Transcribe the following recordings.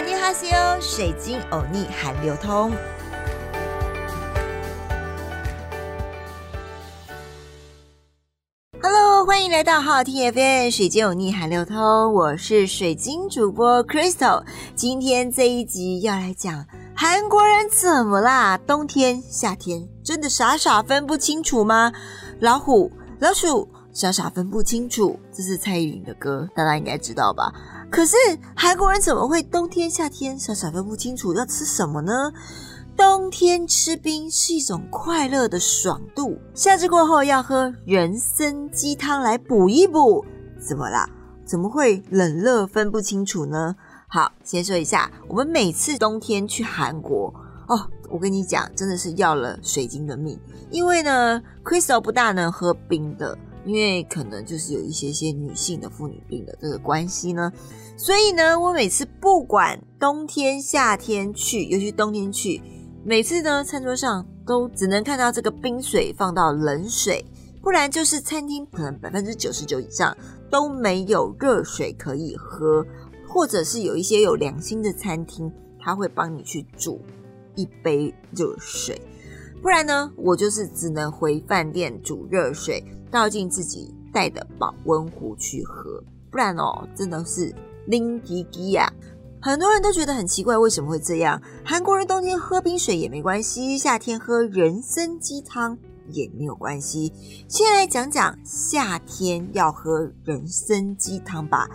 阿尼哈西欧，水晶欧尼韩流通。Hello，欢迎来到好听 FM 水晶欧尼韩流通，我是水晶主播 Crystal。今天这一集要来讲韩国人怎么啦？冬天、夏天真的傻傻分不清楚吗？老虎、老鼠，傻傻分不清楚，这是蔡依林的歌，大家应该知道吧？可是韩国人怎么会冬天、夏天傻傻分不清楚要吃什么呢？冬天吃冰是一种快乐的爽度，夏至过后要喝人参鸡汤来补一补。怎么啦？怎么会冷热分不清楚呢？好，先说一下，我们每次冬天去韩国哦，我跟你讲，真的是要了水晶的命，因为呢，Crystal 不大能喝冰的。因为可能就是有一些些女性的妇女病的这个关系呢，所以呢，我每次不管冬天夏天去，尤其冬天去，每次呢餐桌上都只能看到这个冰水放到冷水，不然就是餐厅可能百分之九十九以上都没有热水可以喝，或者是有一些有良心的餐厅，他会帮你去煮一杯热水，不然呢，我就是只能回饭店煮热水。倒进自己带的保温壶去喝，不然哦，真的是拎滴滴呀！很多人都觉得很奇怪，为什么会这样？韩国人冬天喝冰水也没关系，夏天喝人参鸡汤也没有关系。先来讲讲夏天要喝人参鸡汤吧，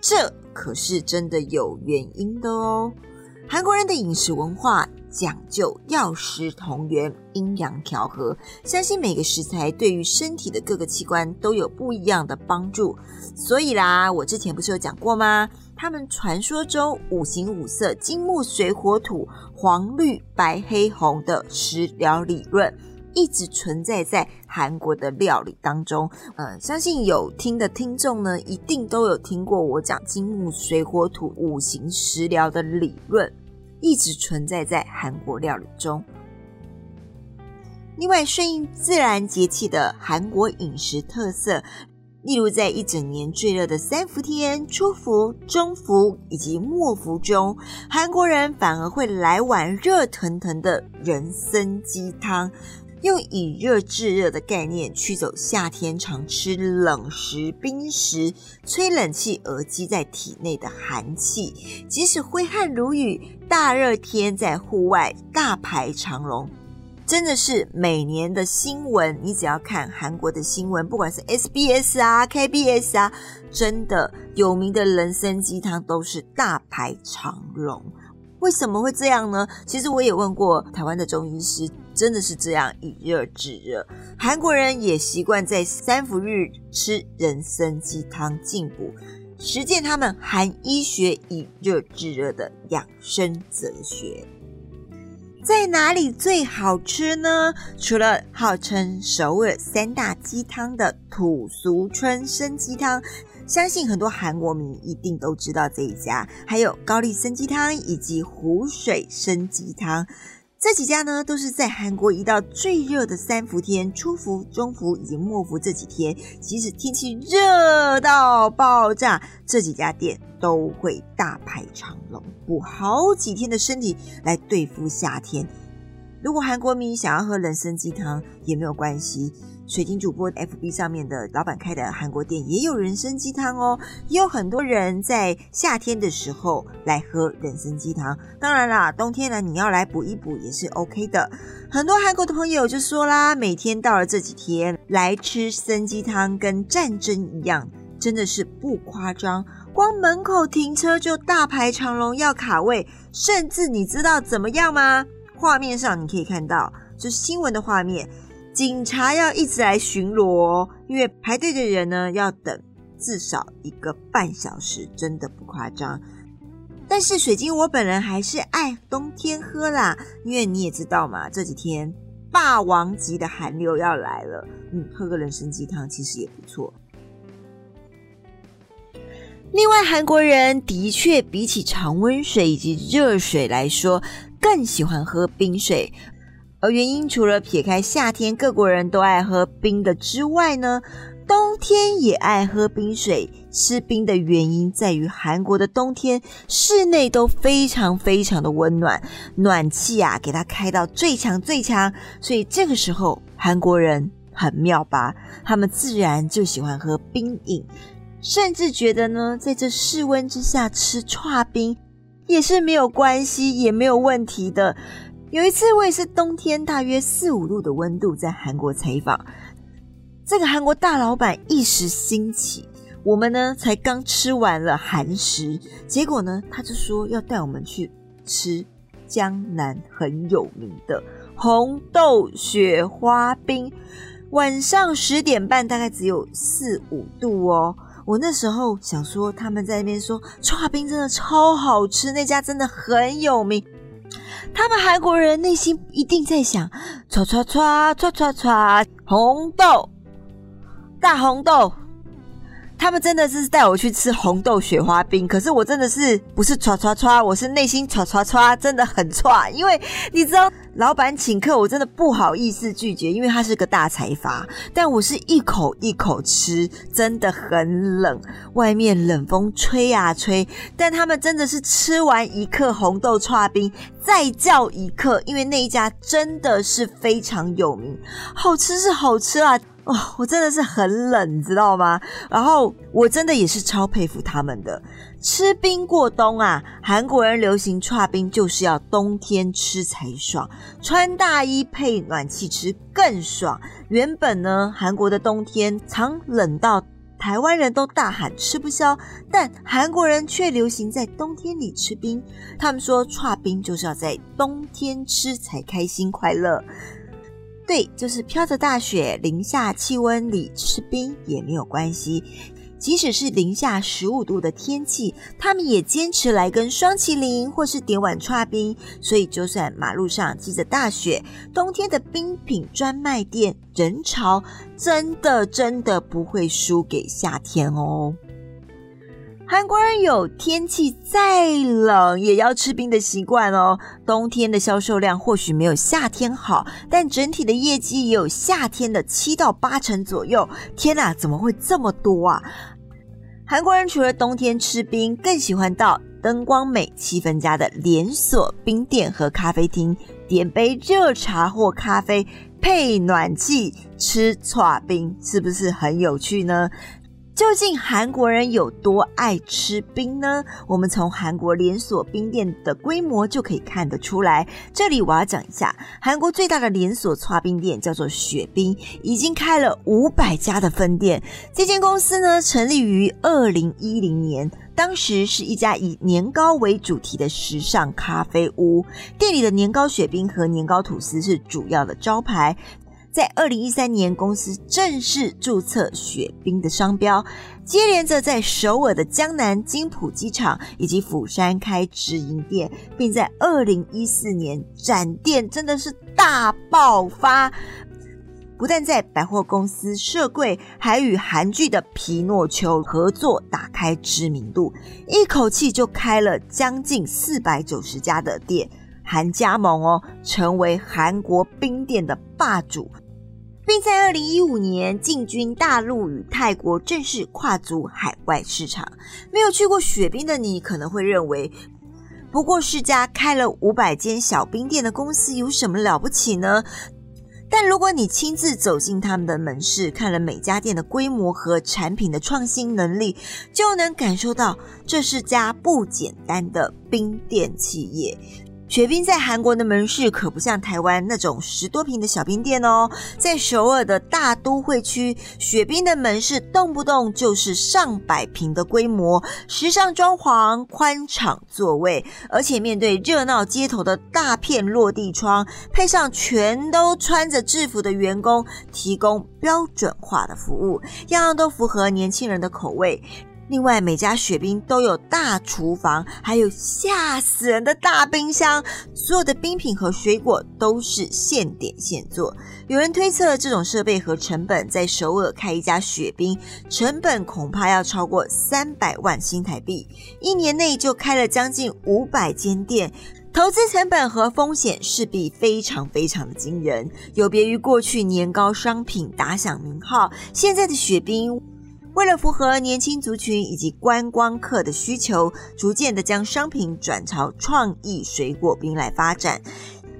这可是真的有原因的哦。韩国人的饮食文化。讲究药食同源、阴阳调和，相信每个食材对于身体的各个器官都有不一样的帮助。所以啦，我之前不是有讲过吗？他们传说中五行五色、金木水火土、黄绿白黑红的食疗理论，一直存在在韩国的料理当中。呃，相信有听的听众呢，一定都有听过我讲金木水火土五行食疗的理论。一直存在在韩国料理中。另外，顺应自然节气的韩国饮食特色，例如在一整年最热的三伏天、初伏、中伏以及末伏中，韩国人反而会来碗热腾腾的人参鸡汤。用以热制热的概念驱走夏天常吃冷食冰食、吹冷气而积在体内的寒气。即使挥汗如雨，大热天在户外大排长龙，真的是每年的新闻。你只要看韩国的新闻，不管是 SBS 啊、KBS 啊，真的有名的人参鸡汤都是大排长龙。为什么会这样呢？其实我也问过台湾的中医师，真的是这样以热制热。韩国人也习惯在三伏日吃人参鸡汤进补，实践他们韩医学以热制热的养生哲学。在哪里最好吃呢？除了号称首尔三大鸡汤的土俗春生鸡汤。相信很多韩国民一定都知道这一家，还有高丽参鸡汤以及湖水参鸡汤，这几家呢都是在韩国一到最热的三伏天，初伏、中伏以及末伏这几天，即使天气热到爆炸，这几家店都会大排长龙，补好几天的身体来对付夏天。如果韩国民想要喝人参鸡汤也没有关系，水晶主播 FB 上面的老板开的韩国店也有人参鸡汤哦，也有很多人在夏天的时候来喝人参鸡汤。当然啦，冬天呢你要来补一补也是 OK 的。很多韩国的朋友就说啦，每天到了这几天来吃参鸡汤跟战争一样，真的是不夸张，光门口停车就大排长龙要卡位，甚至你知道怎么样吗？画面上你可以看到，就是新闻的画面，警察要一直来巡逻，因为排队的人呢要等至少一个半小时，真的不夸张。但是水晶，我本人还是爱冬天喝啦，因为你也知道嘛，这几天霸王级的寒流要来了，嗯，喝个人参鸡汤其实也不错。另外，韩国人的确比起常温水以及热水来说。更喜欢喝冰水，而原因除了撇开夏天各国人都爱喝冰的之外呢，冬天也爱喝冰水。吃冰的原因在于韩国的冬天室内都非常非常的温暖，暖气啊给它开到最强最强，所以这个时候韩国人很妙吧？他们自然就喜欢喝冰饮，甚至觉得呢，在这室温之下吃串冰也是没有关系，也没有问题的。有一次我也是冬天大约四五度的温度在韩国采访，这个韩国大老板一时兴起。我们呢才刚吃完了韩食，结果呢他就说要带我们去吃江南很有名的红豆雪花冰。晚上十点半，大概只有四五度哦。我那时候想说，他们在那边说串冰真的超好吃，那家真的很有名。他们韩国人内心一定在想：唰唰唰唰唰唰，红豆，大红豆。他们真的是带我去吃红豆雪花冰，可是我真的是不是唰唰唰，我是内心唰唰唰，真的很唰，因为你知道老板请客，我真的不好意思拒绝，因为他是个大财阀。但我是一口一口吃，真的很冷，外面冷风吹啊吹，但他们真的是吃完一克红豆串冰再叫一克，因为那一家真的是非常有名，好吃是好吃啊。哦，我真的是很冷，知道吗？然后我真的也是超佩服他们的，吃冰过冬啊！韩国人流行串冰，就是要冬天吃才爽，穿大衣配暖气吃更爽。原本呢，韩国的冬天常冷到台湾人都大喊吃不消，但韩国人却流行在冬天里吃冰。他们说串冰就是要在冬天吃才开心快乐。对，就是飘着大雪、零下气温里吃冰也没有关系。即使是零下十五度的天气，他们也坚持来根双麒麟或是点碗叉冰。所以，就算马路上积着大雪，冬天的冰品专卖店人潮真的真的不会输给夏天哦。韩国人有天气再冷也要吃冰的习惯哦。冬天的销售量或许没有夏天好，但整体的业绩也有夏天的七到八成左右。天哪，怎么会这么多啊？韩国人除了冬天吃冰，更喜欢到灯光美、气氛佳的连锁冰店和咖啡厅，点杯热茶或咖啡，配暖气吃搓冰，是不是很有趣呢？究竟韩国人有多爱吃冰呢？我们从韩国连锁冰店的规模就可以看得出来。这里我要讲一下，韩国最大的连锁搓冰店叫做雪冰，已经开了五百家的分店。这间公司呢，成立于二零一零年，当时是一家以年糕为主题的时尚咖啡屋，店里的年糕雪冰和年糕吐司是主要的招牌。在二零一三年，公司正式注册雪冰的商标，接连着在首尔的江南金浦机场以及釜山开直营店，并在二零一四年展店，真的是大爆发。不但在百货公司设柜，还与韩剧的皮诺丘合作，打开知名度，一口气就开了将近四百九十家的店，韩加盟哦，成为韩国冰店的霸主。并在二零一五年进军大陆与泰国，正式跨足海外市场。没有去过雪冰的你，可能会认为，不过是家开了五百间小冰店的公司，有什么了不起呢？但如果你亲自走进他们的门市，看了每家店的规模和产品的创新能力，就能感受到这是家不简单的冰店企业。雪冰在韩国的门市可不像台湾那种十多平的小冰店哦，在首尔的大都会区，雪冰的门市动不动就是上百平的规模，时尚装潢、宽敞座位，而且面对热闹街头的大片落地窗，配上全都穿着制服的员工，提供标准化的服务，样样都符合年轻人的口味。另外，每家雪冰都有大厨房，还有吓死人的大冰箱，所有的冰品和水果都是现点现做。有人推测，这种设备和成本在首尔开一家雪冰，成本恐怕要超过三百万新台币，一年内就开了将近五百间店。投资成本和风险势必非常非常的惊人，有别于过去年糕商品打响名号，现在的雪冰为了符合年轻族群以及观光客的需求，逐渐的将商品转朝创意水果冰来发展。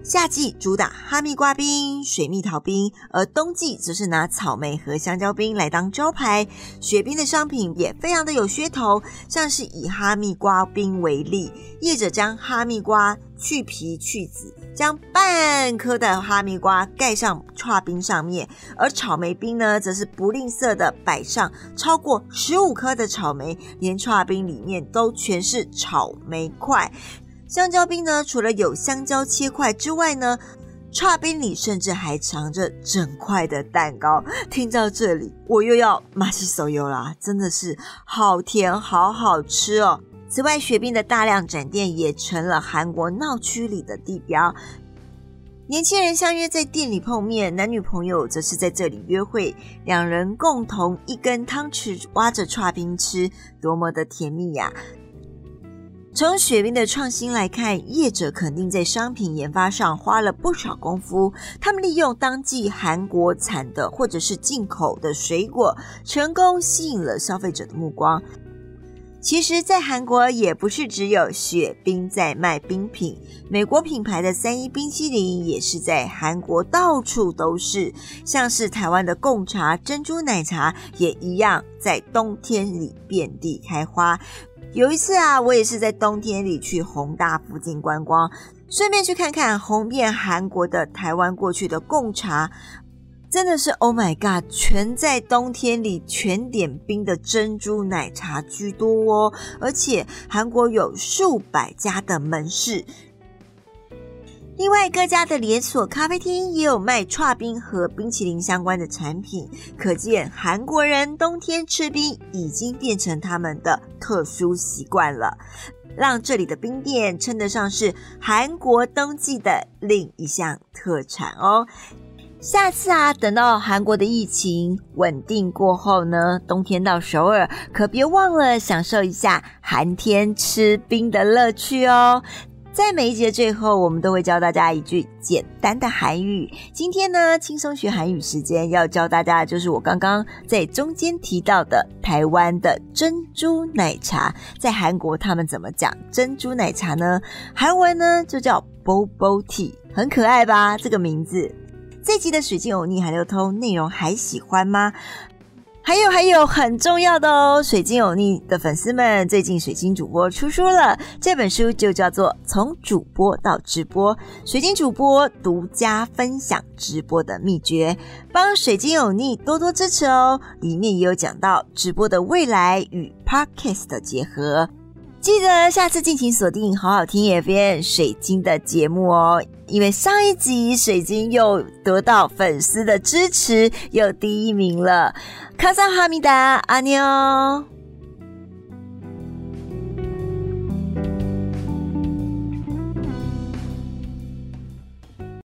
夏季主打哈密瓜冰、水蜜桃冰，而冬季则是拿草莓和香蕉冰来当招牌。雪冰的商品也非常的有噱头，像是以哈密瓜冰为例，业者将哈密瓜去皮去籽，将半颗的哈密瓜盖上串冰上面，而草莓冰呢，则是不吝啬的摆上超过十五颗的草莓，连串冰里面都全是草莓块。香蕉冰呢，除了有香蕉切块之外呢，串冰里甚至还藏着整块的蛋糕。听到这里，我又要马西手游啦，真的是好甜，好好吃哦。此外，雪冰的大量展店也成了韩国闹区里的地标。年轻人相约在店里碰面，男女朋友则是在这里约会，两人共同一根汤匙挖着串冰吃，多么的甜蜜呀！从雪冰的创新来看，业者肯定在商品研发上花了不少功夫。他们利用当季韩国产的或者是进口的水果，成功吸引了消费者的目光。其实，在韩国也不是只有雪冰在卖冰品，美国品牌的三一冰淇淋也是在韩国到处都是。像是台湾的贡茶、珍珠奶茶也一样，在冬天里遍地开花。有一次啊，我也是在冬天里去宏大附近观光，顺便去看看红遍韩国的台湾过去的贡茶，真的是 Oh my God！全在冬天里全点冰的珍珠奶茶居多哦，而且韩国有数百家的门市。另外，各家的连锁咖啡厅也有卖串冰和冰淇淋相关的产品，可见韩国人冬天吃冰已经变成他们的特殊习惯了，让这里的冰店称得上是韩国冬季的另一项特产哦。下次啊，等到韩国的疫情稳定过后呢，冬天到首尔可别忘了享受一下寒天吃冰的乐趣哦。在每一节最后，我们都会教大家一句简单的韩语。今天呢，轻松学韩语时间要教大家的就是我刚刚在中间提到的台湾的珍珠奶茶。在韩国他们怎么讲珍珠奶茶呢？韩文呢就叫 Bobo Tea，很可爱吧？这个名字。这集的水晶欧尼还流通内容还喜欢吗？还有还有很重要的哦，水晶有腻的粉丝们，最近水晶主播出书了，这本书就叫做《从主播到直播》，水晶主播独家分享直播的秘诀，帮水晶有腻多多支持哦。里面也有讲到直播的未来与 podcast 的结合。记得下次敬请锁定好好听 FM 水晶的节目哦，因为上一集水晶又得到粉丝的支持，又第一名了。卡萨哈米达阿妞。